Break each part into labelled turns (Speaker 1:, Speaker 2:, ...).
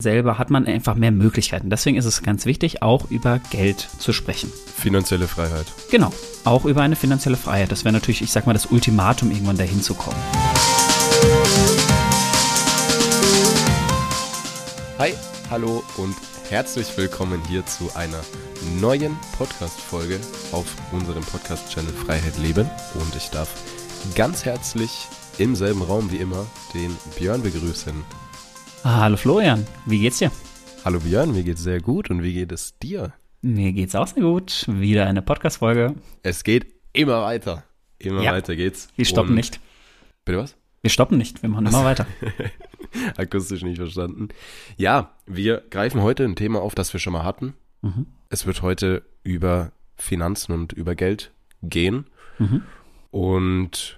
Speaker 1: selber hat man einfach mehr Möglichkeiten. Deswegen ist es ganz wichtig, auch über Geld zu sprechen.
Speaker 2: Finanzielle Freiheit.
Speaker 1: Genau, auch über eine finanzielle Freiheit. Das wäre natürlich, ich sag mal, das Ultimatum, irgendwann dahin zu kommen.
Speaker 2: Hi, hallo und herzlich willkommen hier zu einer neuen Podcast-Folge auf unserem Podcast-Channel Freiheit Leben. Und ich darf ganz herzlich im selben Raum wie immer den Björn begrüßen.
Speaker 1: Ah, hallo Florian, wie geht's dir?
Speaker 2: Hallo Björn, mir geht's sehr gut und wie geht es dir?
Speaker 1: Mir geht's auch sehr gut. Wieder eine Podcast-Folge.
Speaker 2: Es geht immer weiter. Immer
Speaker 1: Ja.
Speaker 2: weiter geht's.
Speaker 1: Wir stoppen
Speaker 2: Und-
Speaker 1: nicht.
Speaker 2: Bitte was?
Speaker 1: Wir stoppen nicht, wir machen immer weiter.
Speaker 2: Akustisch nicht verstanden. Ja, wir greifen heute ein Thema auf, das wir schon mal hatten.
Speaker 1: Mhm.
Speaker 2: Es wird heute über Finanzen und über Geld gehen.
Speaker 1: Mhm.
Speaker 2: Und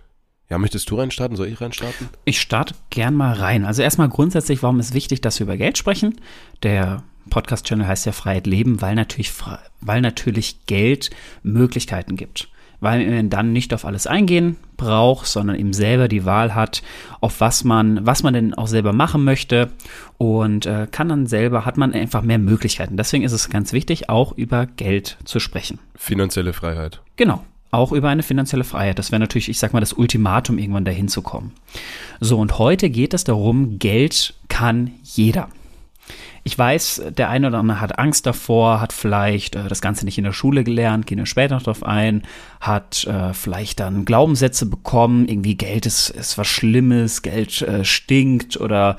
Speaker 2: ja, möchtest du reinstarten? Soll ich reinstarten?
Speaker 1: Ich starte gern mal rein. Also erstmal grundsätzlich, warum ist wichtig, dass wir über Geld sprechen? Der Podcast-Channel heißt ja Freiheit Leben, weil natürlich, weil natürlich Geld Möglichkeiten gibt. Weil man dann nicht auf alles eingehen braucht, sondern eben selber die Wahl hat, auf was man, was man denn auch selber machen möchte und äh, kann dann selber, hat man einfach mehr Möglichkeiten. Deswegen ist es ganz wichtig, auch über Geld zu sprechen.
Speaker 2: Finanzielle Freiheit.
Speaker 1: Genau. Auch über eine finanzielle Freiheit. Das wäre natürlich, ich sag mal, das Ultimatum, irgendwann dahin zu kommen. So, und heute geht es darum, Geld kann jeder. Ich weiß, der eine oder andere hat Angst davor, hat vielleicht äh, das Ganze nicht in der Schule gelernt, gehen wir später noch drauf ein, hat äh, vielleicht dann Glaubenssätze bekommen, irgendwie Geld ist, ist was Schlimmes, Geld äh, stinkt oder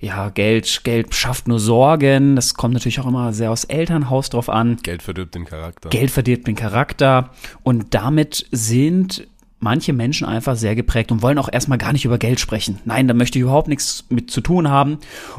Speaker 1: ja, Geld, Geld schafft nur Sorgen. Das kommt natürlich auch immer sehr aus Elternhaus drauf an.
Speaker 2: Geld verdirbt den Charakter.
Speaker 1: Geld verdirbt den Charakter und damit sind manche Menschen einfach sehr geprägt und wollen auch erstmal gar nicht über Geld sprechen. Nein, da möchte ich überhaupt nichts mit zu tun haben.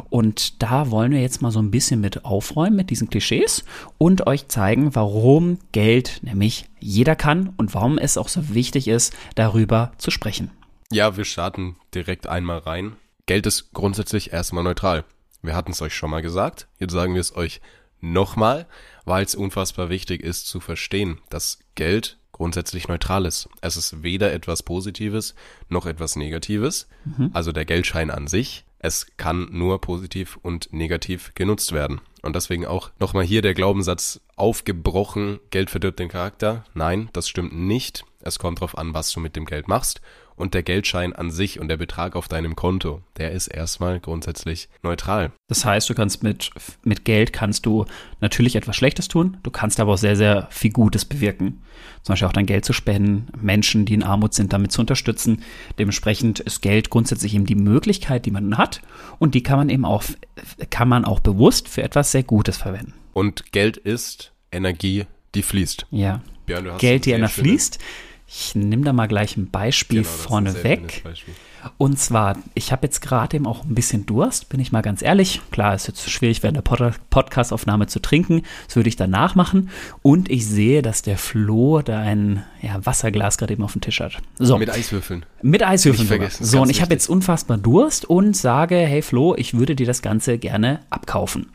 Speaker 1: Und da wollen wir jetzt mal so ein bisschen mit aufräumen mit diesen Klischees und euch zeigen, warum Geld nämlich jeder kann und warum es auch so wichtig ist, darüber zu sprechen.
Speaker 2: Ja, wir starten direkt einmal rein. Geld ist grundsätzlich erstmal neutral. Wir hatten es euch schon mal gesagt. Jetzt sagen wir es euch nochmal, weil es unfassbar wichtig ist zu verstehen, dass Geld grundsätzlich neutral ist. Es ist weder etwas Positives noch etwas Negatives. Also der Geldschein an sich. Es kann nur positiv und negativ genutzt werden. Und deswegen auch nochmal hier der Glaubenssatz aufgebrochen, Geld verdirbt den Charakter. Nein, das stimmt nicht. Es kommt darauf an, was du mit dem Geld machst. Und der Geldschein an sich und der Betrag auf deinem Konto, der ist erstmal grundsätzlich neutral.
Speaker 1: Das heißt, du kannst mit, mit Geld kannst du natürlich etwas Schlechtes tun, du kannst aber auch sehr, sehr viel Gutes bewirken. Zum Beispiel auch dein Geld zu spenden, Menschen, die in Armut sind, damit zu unterstützen. Dementsprechend ist Geld grundsätzlich eben die Möglichkeit, die man hat und die kann man eben auch, kann man auch bewusst für etwas sehr Gutes verwenden.
Speaker 2: Und Geld ist Energie, die fließt.
Speaker 1: Ja.
Speaker 2: Björn,
Speaker 1: Geld, die einer fließt. Ich nehme da mal gleich ein Beispiel
Speaker 2: Genau,
Speaker 1: vorneweg. Und zwar, ich habe jetzt gerade eben auch ein bisschen Durst, bin ich mal ganz ehrlich. Klar, ist jetzt schwierig, während der Pod Podcast-Aufnahme zu trinken. Das würde ich danach machen. Und ich sehe, dass der Flo da ein ja, Wasserglas gerade eben auf dem Tisch hat. So,
Speaker 2: Mit Eiswürfeln.
Speaker 1: mit Eiswürfeln
Speaker 2: Nicht
Speaker 1: sogar.
Speaker 2: vergessen,
Speaker 1: So, und ich habe jetzt unfassbar Durst und sage, hey Flo, ich würde dir das Ganze gerne abkaufen.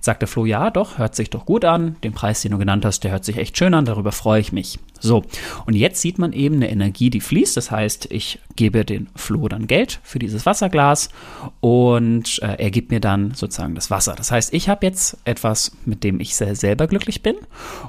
Speaker 1: Sagt der Flo, ja, doch, hört sich doch gut an. Den Preis, den du genannt hast, der hört sich echt schön an, darüber freue ich mich. So, und jetzt sieht man eben eine Energie, die fließt. Das heißt, ich gebe den Flo dann Geld für dieses Wasserglas und äh, er gibt mir dann sozusagen das Wasser. Das heißt, ich habe jetzt etwas, mit dem ich selber glücklich bin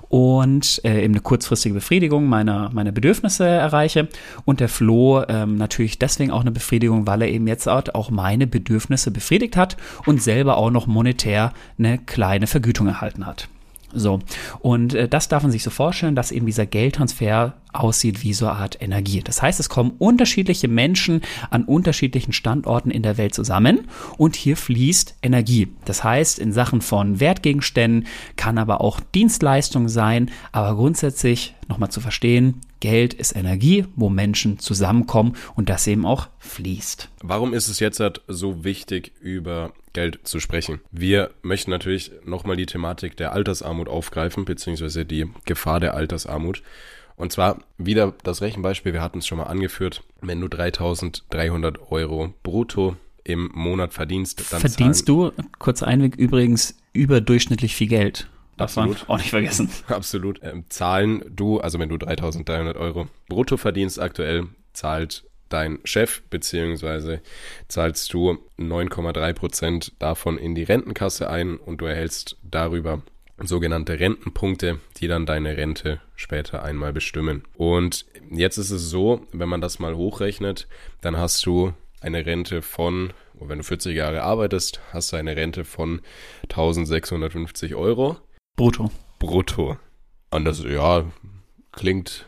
Speaker 1: und äh, eben eine kurzfristige Befriedigung meiner, meiner Bedürfnisse erreiche und der Flo ähm, natürlich deswegen auch eine Befriedigung, weil er eben jetzt auch meine Bedürfnisse befriedigt hat und selber auch noch monetär eine kleine Vergütung erhalten hat. So, und äh, das darf man sich so vorstellen, dass eben dieser Geldtransfer aussieht wie so eine Art Energie. Das heißt, es kommen unterschiedliche Menschen an unterschiedlichen Standorten in der Welt zusammen und hier fließt Energie. Das heißt, in Sachen von Wertgegenständen kann aber auch Dienstleistung sein, aber grundsätzlich nochmal zu verstehen, Geld ist Energie, wo Menschen zusammenkommen und das eben auch fließt.
Speaker 2: Warum ist es jetzt halt so wichtig, über Geld zu sprechen? Wir möchten natürlich nochmal die Thematik der Altersarmut aufgreifen, beziehungsweise die Gefahr der Altersarmut. Und zwar wieder das Rechenbeispiel, wir hatten es schon mal angeführt, wenn du 3300 Euro brutto im Monat verdienst, dann
Speaker 1: Verdienst du, kurzer Einweg übrigens, überdurchschnittlich viel Geld. Darf man auch nicht vergessen.
Speaker 2: Absolut. Ähm, zahlen du, also wenn du 3300 Euro brutto verdienst aktuell, zahlt dein Chef, beziehungsweise zahlst du 9,3 Prozent davon in die Rentenkasse ein und du erhältst darüber sogenannte Rentenpunkte, die dann deine Rente später einmal bestimmen. Und jetzt ist es so, wenn man das mal hochrechnet, dann hast du eine Rente von, wenn du 40 Jahre arbeitest, hast du eine Rente von 1650 Euro.
Speaker 1: Brutto.
Speaker 2: Brutto. Und das, ja, klingt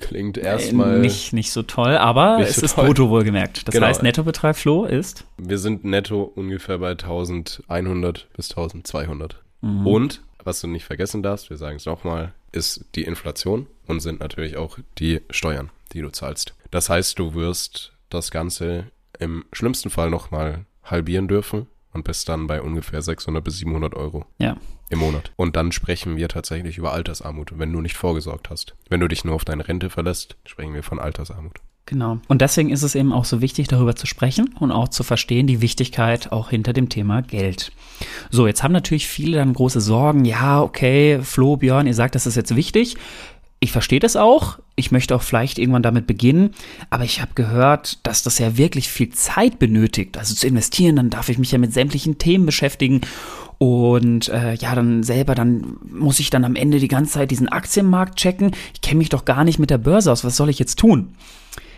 Speaker 2: Klingt äh, erstmal.
Speaker 1: Nicht, nicht so toll, aber es so ist toll. brutto wohlgemerkt. Das genau. heißt, Nettobetrag Flo ist?
Speaker 2: Wir sind netto ungefähr bei 1100 bis 1200. Mhm. Und, was du nicht vergessen darfst, wir sagen es nochmal, ist die Inflation und sind natürlich auch die Steuern, die du zahlst. Das heißt, du wirst das Ganze im schlimmsten Fall nochmal halbieren dürfen und bist dann bei ungefähr 600 bis 700 Euro.
Speaker 1: Ja.
Speaker 2: Im Monat. Und dann sprechen wir tatsächlich über Altersarmut, wenn du nicht vorgesorgt hast. Wenn du dich nur auf deine Rente verlässt, sprechen wir von Altersarmut.
Speaker 1: Genau. Und deswegen ist es eben auch so wichtig, darüber zu sprechen und auch zu verstehen, die Wichtigkeit auch hinter dem Thema Geld. So, jetzt haben natürlich viele dann große Sorgen. Ja, okay, Flo, Björn, ihr sagt, das ist jetzt wichtig. Ich verstehe das auch. Ich möchte auch vielleicht irgendwann damit beginnen. Aber ich habe gehört, dass das ja wirklich viel Zeit benötigt. Also zu investieren, dann darf ich mich ja mit sämtlichen Themen beschäftigen. Und äh, ja, dann selber, dann muss ich dann am Ende die ganze Zeit diesen Aktienmarkt checken. Ich kenne mich doch gar nicht mit der Börse aus. Was soll ich jetzt tun?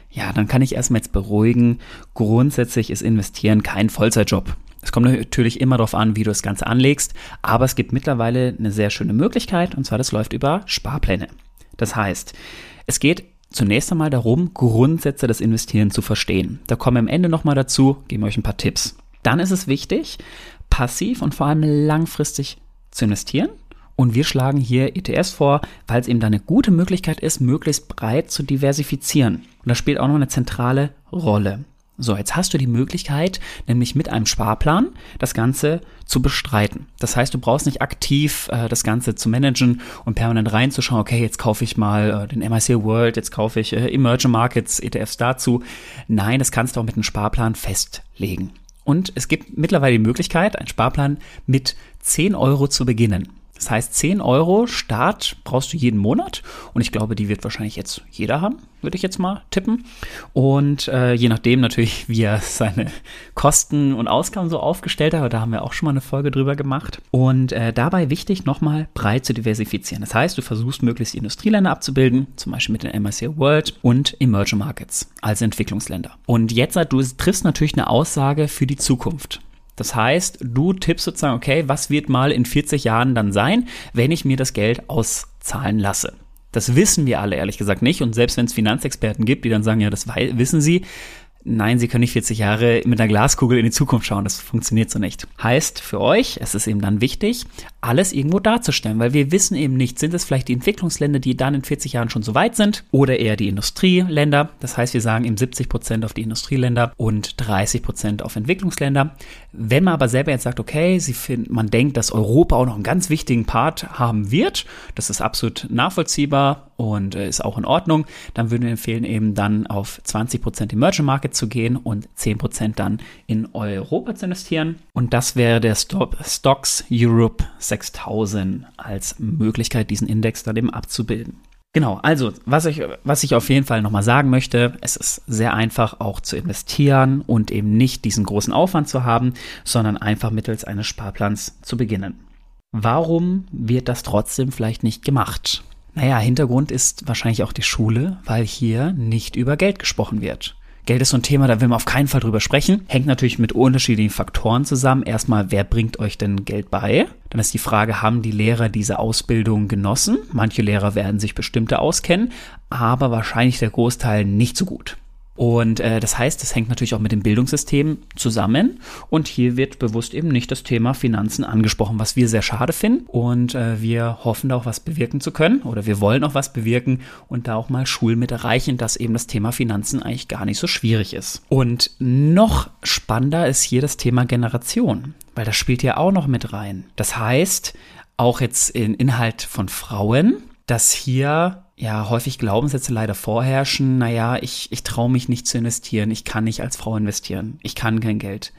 Speaker 1: Ja, dann kann ich erstmal jetzt beruhigen. Grundsätzlich ist Investieren kein Vollzeitjob. Es kommt natürlich immer darauf an, wie du das Ganze anlegst, aber es gibt mittlerweile eine sehr schöne Möglichkeit und zwar das läuft über Sparpläne. Das heißt, es geht zunächst einmal darum, Grundsätze des Investieren zu verstehen. Da kommen wir am Ende nochmal dazu, geben wir euch ein paar Tipps. Dann ist es wichtig, passiv und vor allem langfristig zu investieren. Und wir schlagen hier ETS vor, weil es eben da eine gute Möglichkeit ist, möglichst breit zu diversifizieren. Und das spielt auch noch eine zentrale Rolle. So, jetzt hast du die Möglichkeit, nämlich mit einem Sparplan das Ganze zu bestreiten. Das heißt, du brauchst nicht aktiv äh, das Ganze zu managen und permanent reinzuschauen, okay, jetzt kaufe ich mal äh, den MIC World, jetzt kaufe ich äh, Emerging Markets ETFs dazu. Nein, das kannst du auch mit einem Sparplan festlegen. Und es gibt mittlerweile die Möglichkeit, einen Sparplan mit 10 Euro zu beginnen. Das heißt, 10 Euro Start brauchst du jeden Monat und ich glaube, die wird wahrscheinlich jetzt jeder haben, würde ich jetzt mal tippen. Und äh, je nachdem natürlich, wie er seine Kosten und Ausgaben so aufgestellt hat, da haben wir auch schon mal eine Folge drüber gemacht. Und äh, dabei wichtig, nochmal breit zu diversifizieren. Das heißt, du versuchst möglichst Industrieländer abzubilden, zum Beispiel mit den MSCI World und Emerging Markets, also Entwicklungsländer. Und jetzt, du triffst natürlich eine Aussage für die Zukunft. Das heißt, du tippst sozusagen, okay, was wird mal in 40 Jahren dann sein, wenn ich mir das Geld auszahlen lasse? Das wissen wir alle ehrlich gesagt nicht. Und selbst wenn es Finanzexperten gibt, die dann sagen, ja, das wissen sie, Nein, Sie können nicht 40 Jahre mit einer Glaskugel in die Zukunft schauen. Das funktioniert so nicht. Heißt für euch, es ist eben dann wichtig, alles irgendwo darzustellen, weil wir wissen eben nicht, sind es vielleicht die Entwicklungsländer, die dann in 40 Jahren schon so weit sind oder eher die Industrieländer. Das heißt, wir sagen eben 70 Prozent auf die Industrieländer und 30 Prozent auf Entwicklungsländer. Wenn man aber selber jetzt sagt, okay, find, man denkt, dass Europa auch noch einen ganz wichtigen Part haben wird, das ist absolut nachvollziehbar und äh, ist auch in Ordnung, dann würden wir empfehlen, eben dann auf 20 Prozent Emerging Market zu gehen und 10 Prozent dann in Europa zu investieren. Und das wäre der Stocks Europe 6000 als Möglichkeit, diesen Index dann eben abzubilden. Genau, also was ich, was ich auf jeden Fall nochmal sagen möchte, es ist sehr einfach auch zu investieren und eben nicht diesen großen Aufwand zu haben, sondern einfach mittels eines Sparplans zu beginnen. Warum wird das trotzdem vielleicht nicht gemacht? Naja, Hintergrund ist wahrscheinlich auch die Schule, weil hier nicht über Geld gesprochen wird. Geld ist so ein Thema, da will man auf keinen Fall drüber sprechen. Hängt natürlich mit unterschiedlichen Faktoren zusammen. Erstmal, wer bringt euch denn Geld bei? Dann ist die Frage, haben die Lehrer diese Ausbildung genossen? Manche Lehrer werden sich bestimmte auskennen, aber wahrscheinlich der Großteil nicht so gut. Und äh, das heißt, das hängt natürlich auch mit dem Bildungssystem zusammen. Und hier wird bewusst eben nicht das Thema Finanzen angesprochen, was wir sehr schade finden. Und äh, wir hoffen da auch was bewirken zu können oder wir wollen auch was bewirken und da auch mal Schulen mit erreichen, dass eben das Thema Finanzen eigentlich gar nicht so schwierig ist. Und noch spannender ist hier das Thema Generation, weil das spielt ja auch noch mit rein. Das heißt, auch jetzt in Inhalt von Frauen, dass hier ja häufig Glaubenssätze leider vorherrschen. Naja, ich, ich traue mich nicht zu investieren. Ich kann nicht als Frau investieren. Ich kann kein Geld.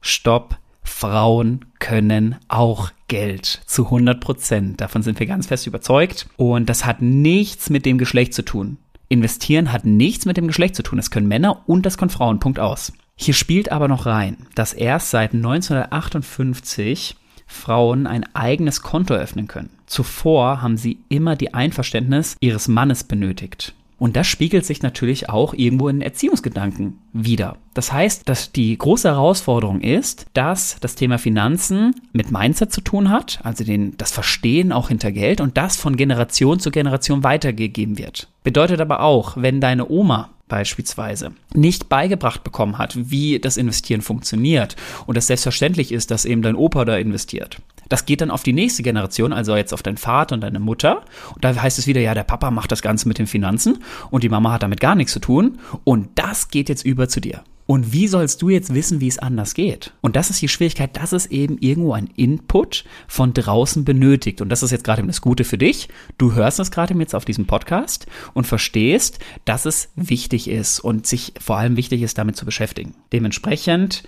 Speaker 1: Stopp. Frauen können auch Geld zu 100 Prozent. Davon sind wir ganz fest überzeugt. Und das hat nichts mit dem Geschlecht zu tun. Investieren hat nichts mit dem Geschlecht zu tun. Das können Männer und das können Frauen. Punkt aus. Hier spielt aber noch rein, dass erst seit 1958 Frauen ein eigenes Konto eröffnen können. Zuvor haben sie immer die Einverständnis ihres Mannes benötigt. Und das spiegelt sich natürlich auch irgendwo in Erziehungsgedanken wieder. Das heißt, dass die große Herausforderung ist, dass das Thema Finanzen mit Mindset zu tun hat, also den, das Verstehen auch hinter Geld und das von Generation zu Generation weitergegeben wird. Bedeutet aber auch, wenn deine Oma beispielsweise nicht beigebracht bekommen hat, wie das Investieren funktioniert und es selbstverständlich ist, dass eben dein Opa da investiert. Das geht dann auf die nächste Generation, also jetzt auf deinen Vater und deine Mutter. Und da heißt es wieder, ja, der Papa macht das Ganze mit den Finanzen und die Mama hat damit gar nichts zu tun. Und das geht jetzt über zu dir. Und wie sollst du jetzt wissen, wie es anders geht? Und das ist die Schwierigkeit, dass es eben irgendwo ein Input von draußen benötigt. Und das ist jetzt gerade das Gute für dich. Du hörst es gerade jetzt auf diesem Podcast und verstehst, dass es wichtig ist und sich vor allem wichtig ist, damit zu beschäftigen. Dementsprechend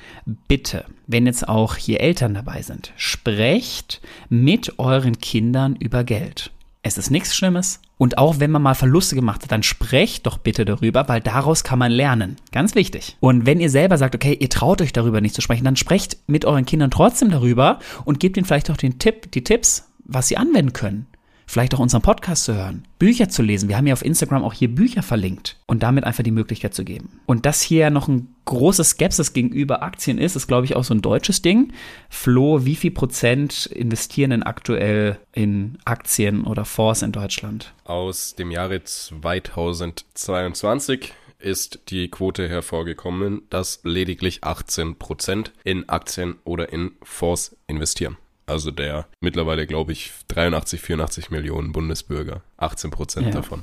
Speaker 1: bitte, wenn jetzt auch hier Eltern dabei sind, sprecht mit euren Kindern über Geld. Es ist nichts Schlimmes. Und auch wenn man mal Verluste gemacht hat, dann sprecht doch bitte darüber, weil daraus kann man lernen. Ganz wichtig. Und wenn ihr selber sagt, okay, ihr traut euch darüber nicht zu sprechen, dann sprecht mit euren Kindern trotzdem darüber und gebt ihnen vielleicht auch den Tipp, die Tipps, was sie anwenden können vielleicht auch unseren Podcast zu hören, Bücher zu lesen. Wir haben ja auf Instagram auch hier Bücher verlinkt und damit einfach die Möglichkeit zu geben. Und dass hier noch ein großes Skepsis gegenüber Aktien ist, ist, glaube ich, auch so ein deutsches Ding. Flo, wie viel Prozent investieren denn aktuell in Aktien oder Fonds in Deutschland?
Speaker 2: Aus dem Jahre 2022 ist die Quote hervorgekommen, dass lediglich 18 Prozent in Aktien oder in Fonds investieren. Also der mittlerweile, glaube ich, 83, 84 Millionen Bundesbürger. 18 Prozent ja. davon.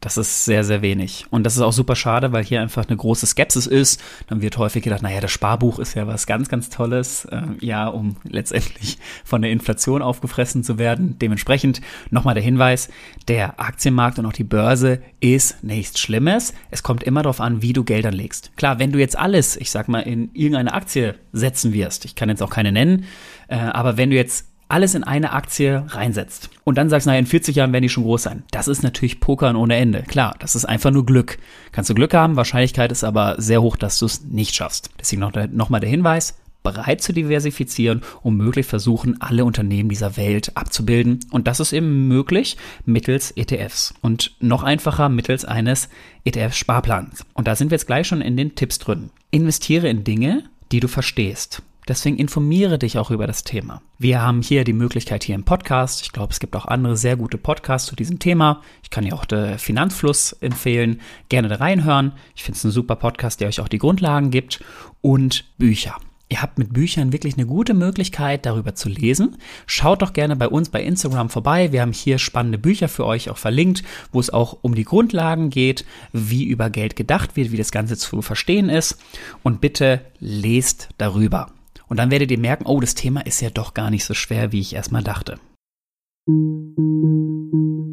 Speaker 1: Das ist sehr, sehr wenig. Und das ist auch super schade, weil hier einfach eine große Skepsis ist. Dann wird häufig gedacht, naja, das Sparbuch ist ja was ganz, ganz Tolles, äh, ja, um letztendlich von der Inflation aufgefressen zu werden. Dementsprechend nochmal der Hinweis, der Aktienmarkt und auch die Börse ist nichts Schlimmes. Es kommt immer darauf an, wie du Geld anlegst. Klar, wenn du jetzt alles, ich sag mal, in irgendeine Aktie setzen wirst, ich kann jetzt auch keine nennen, äh, aber wenn du jetzt alles in eine Aktie reinsetzt und dann sagst, naja, in 40 Jahren werden die schon groß sein. Das ist natürlich Pokern ohne Ende. Klar, das ist einfach nur Glück. Kannst du Glück haben, Wahrscheinlichkeit ist aber sehr hoch, dass du es nicht schaffst. Deswegen noch, noch der Hinweis, bereit zu diversifizieren und möglichst versuchen, alle Unternehmen dieser Welt abzubilden. Und das ist eben möglich mittels ETFs und noch einfacher mittels eines ETF-Sparplans. Und da sind wir jetzt gleich schon in den Tipps drin. Investiere in Dinge, die du verstehst. Deswegen informiere dich auch über das Thema. Wir haben hier die Möglichkeit hier im Podcast. Ich glaube, es gibt auch andere sehr gute Podcasts zu diesem Thema. Ich kann dir auch den Finanzfluss empfehlen. Gerne da reinhören. Ich finde es ein super Podcast, der euch auch die Grundlagen gibt. Und Bücher. Ihr habt mit Büchern wirklich eine gute Möglichkeit, darüber zu lesen. Schaut doch gerne bei uns bei Instagram vorbei. Wir haben hier spannende Bücher für euch auch verlinkt, wo es auch um die Grundlagen geht, wie über Geld gedacht wird, wie das Ganze zu verstehen ist. Und bitte lest darüber. Und dann werdet ihr merken, oh, das Thema ist ja doch gar nicht so schwer, wie ich erstmal dachte.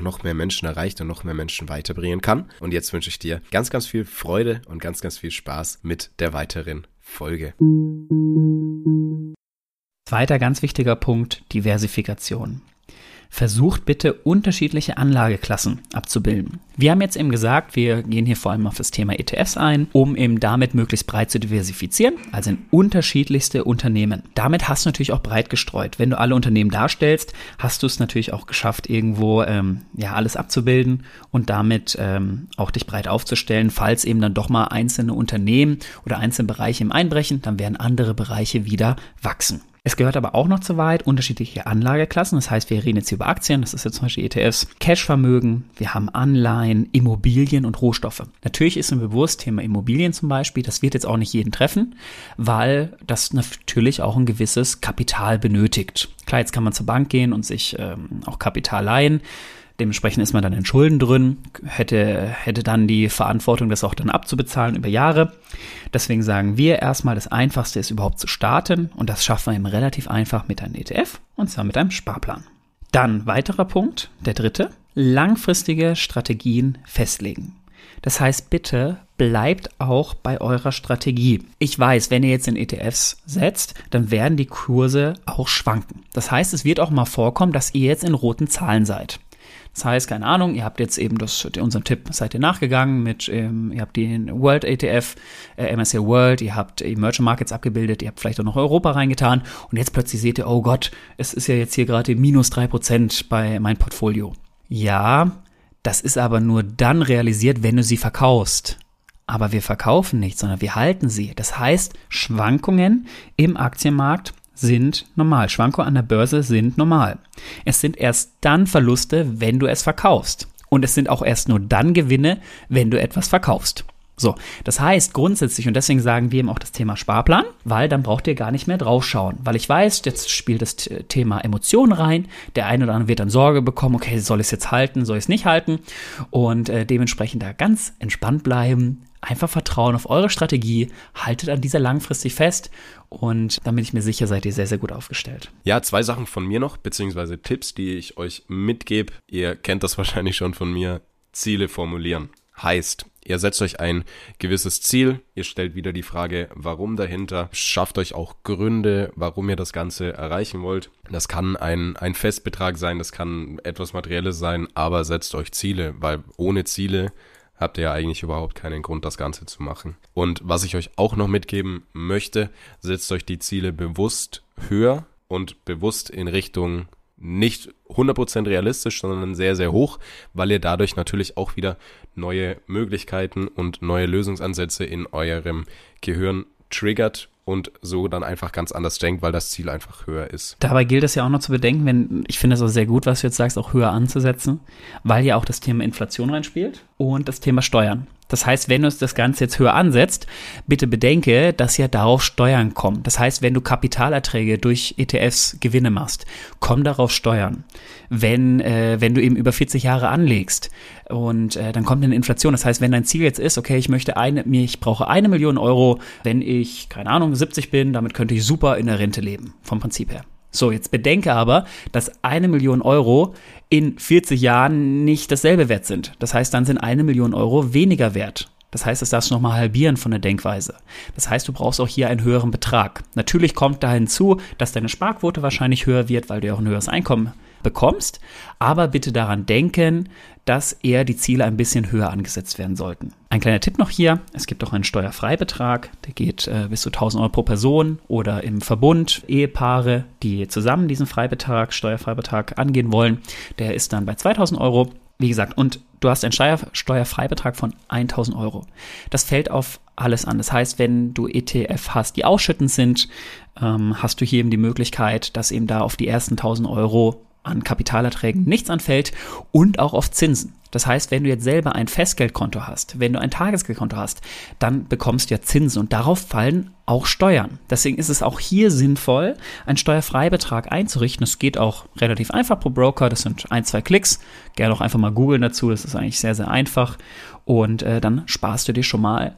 Speaker 2: noch noch mehr Menschen erreicht und noch mehr Menschen weiterbringen kann. Und jetzt wünsche ich dir ganz, ganz viel Freude und ganz, ganz viel Spaß mit der weiteren Folge.
Speaker 1: Zweiter ganz wichtiger Punkt, Diversifikation versucht bitte unterschiedliche Anlageklassen abzubilden. Wir haben jetzt eben gesagt, wir gehen hier vor allem auf das Thema ETFs ein, um eben damit möglichst breit zu diversifizieren, also in unterschiedlichste Unternehmen. Damit hast du natürlich auch breit gestreut. Wenn du alle Unternehmen darstellst, hast du es natürlich auch geschafft, irgendwo ähm, ja alles abzubilden und damit ähm, auch dich breit aufzustellen. Falls eben dann doch mal einzelne Unternehmen oder einzelne Bereiche im Einbrechen, dann werden andere Bereiche wieder wachsen. Es gehört aber auch noch zu weit unterschiedliche Anlageklassen. Das heißt, wir reden jetzt hier über Aktien, das ist jetzt zum Beispiel ETFs, Cashvermögen, wir haben Anleihen, Immobilien und Rohstoffe. Natürlich ist mir bewusst, Thema Immobilien zum Beispiel, das wird jetzt auch nicht jeden treffen, weil das natürlich auch ein gewisses Kapital benötigt. Klar, jetzt kann man zur Bank gehen und sich ähm, auch Kapital leihen. Dementsprechend ist man dann in Schulden drin, hätte, hätte dann die Verantwortung, das auch dann abzubezahlen über Jahre. Deswegen sagen wir erstmal, das Einfachste ist überhaupt zu starten und das schaffen wir eben relativ einfach mit einem ETF und zwar mit einem Sparplan. Dann weiterer Punkt, der dritte, langfristige Strategien festlegen. Das heißt, bitte bleibt auch bei eurer Strategie. Ich weiß, wenn ihr jetzt in ETFs setzt, dann werden die Kurse auch schwanken. Das heißt, es wird auch mal vorkommen, dass ihr jetzt in roten Zahlen seid. Das heißt, keine Ahnung, ihr habt jetzt eben das, unseren Tipp, seid ihr nachgegangen mit, ähm, ihr habt den World ETF, äh, MSCI World, ihr habt Emerging Markets abgebildet, ihr habt vielleicht auch noch Europa reingetan und jetzt plötzlich seht ihr, oh Gott, es ist ja jetzt hier gerade minus drei Prozent bei meinem Portfolio. Ja, das ist aber nur dann realisiert, wenn du sie verkaufst. Aber wir verkaufen nicht, sondern wir halten sie. Das heißt, Schwankungen im Aktienmarkt sind normal. Schwankungen an der Börse sind normal. Es sind erst dann Verluste, wenn du es verkaufst. Und es sind auch erst nur dann Gewinne, wenn du etwas verkaufst. So, das heißt grundsätzlich, und deswegen sagen wir eben auch das Thema Sparplan, weil dann braucht ihr gar nicht mehr draufschauen. Weil ich weiß, jetzt spielt das Thema Emotionen rein. Der eine oder andere wird dann Sorge bekommen, okay, soll ich es jetzt halten, soll ich es nicht halten? Und äh, dementsprechend da ganz entspannt bleiben, einfach vertrauen auf eure Strategie, haltet an dieser langfristig fest und dann bin ich mir sicher, seid ihr sehr, sehr gut aufgestellt.
Speaker 2: Ja, zwei Sachen von mir noch, beziehungsweise Tipps, die ich euch mitgebe. Ihr kennt das wahrscheinlich schon von mir. Ziele formulieren. Heißt, ihr setzt euch ein gewisses Ziel, ihr stellt wieder die Frage, warum dahinter, schafft euch auch Gründe, warum ihr das Ganze erreichen wollt. Das kann ein, ein Festbetrag sein, das kann etwas Materielles sein, aber setzt euch Ziele, weil ohne Ziele habt ihr ja eigentlich überhaupt keinen Grund, das Ganze zu machen. Und was ich euch auch noch mitgeben möchte, setzt euch die Ziele bewusst höher und bewusst in Richtung nicht 100% realistisch, sondern sehr, sehr hoch, weil ihr dadurch natürlich auch wieder neue Möglichkeiten und neue Lösungsansätze in eurem Gehirn triggert und so dann einfach ganz anders denkt, weil das Ziel einfach höher ist.
Speaker 1: Dabei gilt es ja auch noch zu bedenken, wenn ich finde es auch sehr gut, was du jetzt sagst, auch höher anzusetzen, weil ja auch das Thema Inflation reinspielt und das Thema Steuern. Das heißt, wenn du das Ganze jetzt höher ansetzt, bitte bedenke, dass ja darauf Steuern kommen. Das heißt, wenn du Kapitalerträge durch ETFs Gewinne machst, kommen darauf Steuern. Wenn, äh, wenn du eben über 40 Jahre anlegst und äh, dann kommt eine Inflation. Das heißt, wenn dein Ziel jetzt ist, okay, ich möchte eine, ich brauche eine Million Euro, wenn ich, keine Ahnung, 70 bin, damit könnte ich super in der Rente leben, vom Prinzip her. So, jetzt bedenke aber, dass eine Million Euro in 40 Jahren nicht dasselbe wert sind. Das heißt, dann sind eine Million Euro weniger wert. Das heißt, das darfst du nochmal halbieren von der Denkweise. Das heißt, du brauchst auch hier einen höheren Betrag. Natürlich kommt da hinzu, dass deine Sparquote wahrscheinlich höher wird, weil du ja auch ein höheres Einkommen bekommst. Aber bitte daran denken, dass eher die Ziele ein bisschen höher angesetzt werden sollten. Ein kleiner Tipp noch hier, es gibt auch einen Steuerfreibetrag, der geht äh, bis zu 1000 Euro pro Person oder im Verbund Ehepaare, die zusammen diesen Freibetrag, Steuerfreibetrag angehen wollen, der ist dann bei 2000 Euro. Wie gesagt, und du hast einen Steuer, Steuerfreibetrag von 1000 Euro. Das fällt auf alles an. Das heißt, wenn du ETF hast, die ausschüttend sind, ähm, hast du hier eben die Möglichkeit, dass eben da auf die ersten 1000 Euro an Kapitalerträgen nichts anfällt und auch auf Zinsen. Das heißt, wenn du jetzt selber ein Festgeldkonto hast, wenn du ein Tagesgeldkonto hast, dann bekommst du ja Zinsen und darauf fallen auch Steuern. Deswegen ist es auch hier sinnvoll, einen Steuerfreibetrag einzurichten. Das geht auch relativ einfach pro Broker. Das sind ein, zwei Klicks. Gerne auch einfach mal googeln dazu. Das ist eigentlich sehr, sehr einfach. Und äh, dann sparst du dir schon mal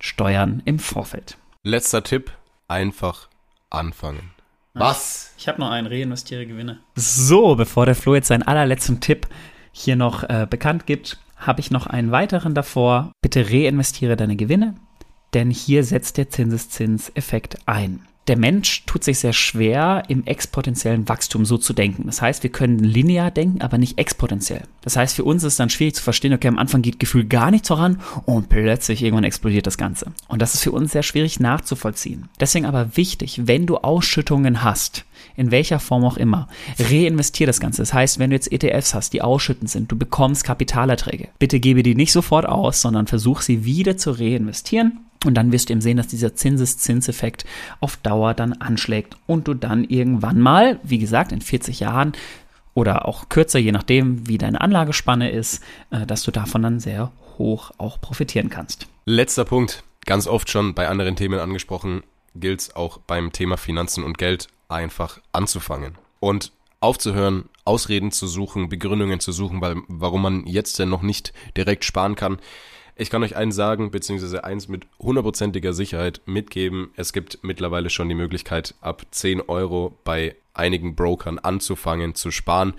Speaker 1: Steuern im Vorfeld.
Speaker 2: Letzter Tipp. Einfach anfangen.
Speaker 1: Was? Ich habe noch einen, reinvestiere Gewinne. So, bevor der Flo jetzt seinen allerletzten Tipp hier noch äh, bekannt gibt, habe ich noch einen weiteren davor. Bitte reinvestiere deine Gewinne, denn hier setzt der Zinseszinseffekt ein der Mensch tut sich sehr schwer, im exponentiellen Wachstum so zu denken. Das heißt, wir können linear denken, aber nicht exponentiell. Das heißt, für uns ist es dann schwierig zu verstehen, okay, am Anfang geht Gefühl gar nichts voran und plötzlich irgendwann explodiert das Ganze. Und das ist für uns sehr schwierig nachzuvollziehen. Deswegen aber wichtig, wenn du Ausschüttungen hast, in welcher Form auch immer, reinvestier das Ganze. Das heißt, wenn du jetzt ETFs hast, die ausschüttend sind, du bekommst Kapitalerträge. Bitte gebe die nicht sofort aus, sondern versuch sie wieder zu reinvestieren und dann wirst du eben sehen, dass dieser Zinseszinseffekt auf Dauer dann anschlägt und du dann irgendwann mal, wie gesagt, in 40 Jahren oder auch kürzer, je nachdem, wie deine Anlagespanne ist, äh, dass du davon dann sehr hoch auch profitieren kannst.
Speaker 2: Letzter Punkt, ganz oft schon bei anderen Themen angesprochen, gilt es auch beim Thema Finanzen und Geld einfach anzufangen und aufzuhören, Ausreden zu suchen, Begründungen zu suchen, warum man jetzt denn noch nicht direkt sparen kann. Ich kann euch eins sagen, beziehungsweise eins mit hundertprozentiger Sicherheit mitgeben. Es gibt mittlerweile schon die Möglichkeit, ab 10 Euro bei einigen Brokern anzufangen zu sparen.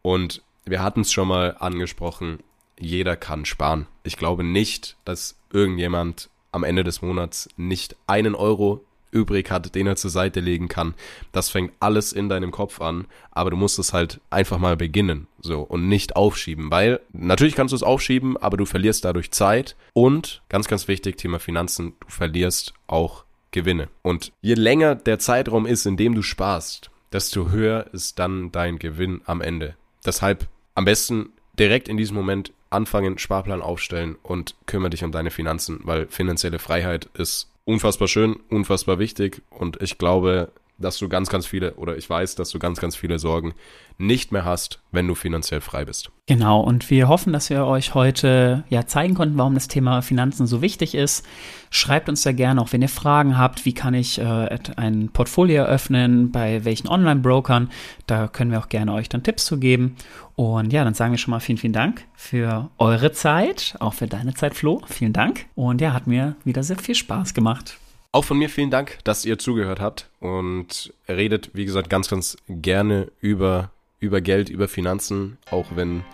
Speaker 2: Und wir hatten es schon mal angesprochen, jeder kann sparen. Ich glaube nicht, dass irgendjemand am Ende des Monats nicht einen Euro übrig hat, den er zur Seite legen kann. Das fängt alles in deinem Kopf an, aber du musst es halt einfach mal beginnen, so und nicht aufschieben, weil natürlich kannst du es aufschieben, aber du verlierst dadurch Zeit und ganz ganz wichtig Thema Finanzen, du verlierst auch Gewinne. Und je länger der Zeitraum ist, in dem du sparst, desto höher ist dann dein Gewinn am Ende. Deshalb am besten direkt in diesem Moment anfangen, Sparplan aufstellen und kümmere dich um deine Finanzen, weil finanzielle Freiheit ist unfassbar schön, unfassbar wichtig und ich glaube, dass du ganz, ganz viele, oder ich weiß, dass du ganz, ganz viele Sorgen nicht mehr hast, wenn du finanziell frei bist.
Speaker 1: Genau, und wir hoffen, dass wir euch heute ja zeigen konnten, warum das Thema Finanzen so wichtig ist. Schreibt uns da gerne, auch wenn ihr Fragen habt, wie kann ich äh, ein Portfolio eröffnen, bei welchen Online-Brokern. Da können wir auch gerne euch dann Tipps zu geben. Und ja, dann sagen wir schon mal vielen, vielen Dank für eure Zeit, auch für deine Zeit, Flo. Vielen Dank. Und ja, hat mir wieder sehr viel Spaß gemacht.
Speaker 2: Auch von mir vielen Dank, dass ihr zugehört habt und redet, wie gesagt, ganz, ganz gerne über, über Geld, über Finanzen, auch wenn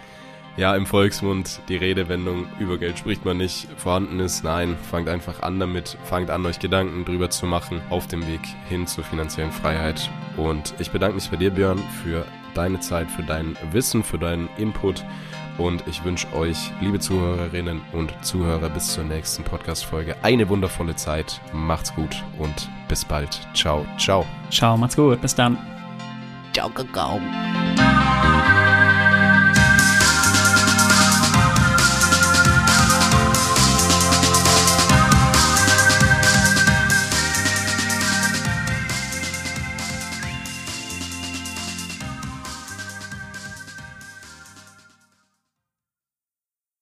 Speaker 2: ja im Volksmund die Redewendung über Geld spricht man nicht vorhanden ist. Nein, fangt einfach an damit, fangt an, euch Gedanken drüber zu machen auf dem Weg hin zur finanziellen Freiheit. Und ich bedanke mich bei dir, Björn, für deine Zeit, für dein Wissen, für deinen Input und ich wünsche euch, liebe Zuhörerinnen und Zuhörer, bis zur nächsten Podcast-Folge eine wundervolle Zeit. Macht's gut und bis bald. Ciao, ciao.
Speaker 1: Ciao, macht's gut. Bis dann.
Speaker 2: Ciao, Kakao.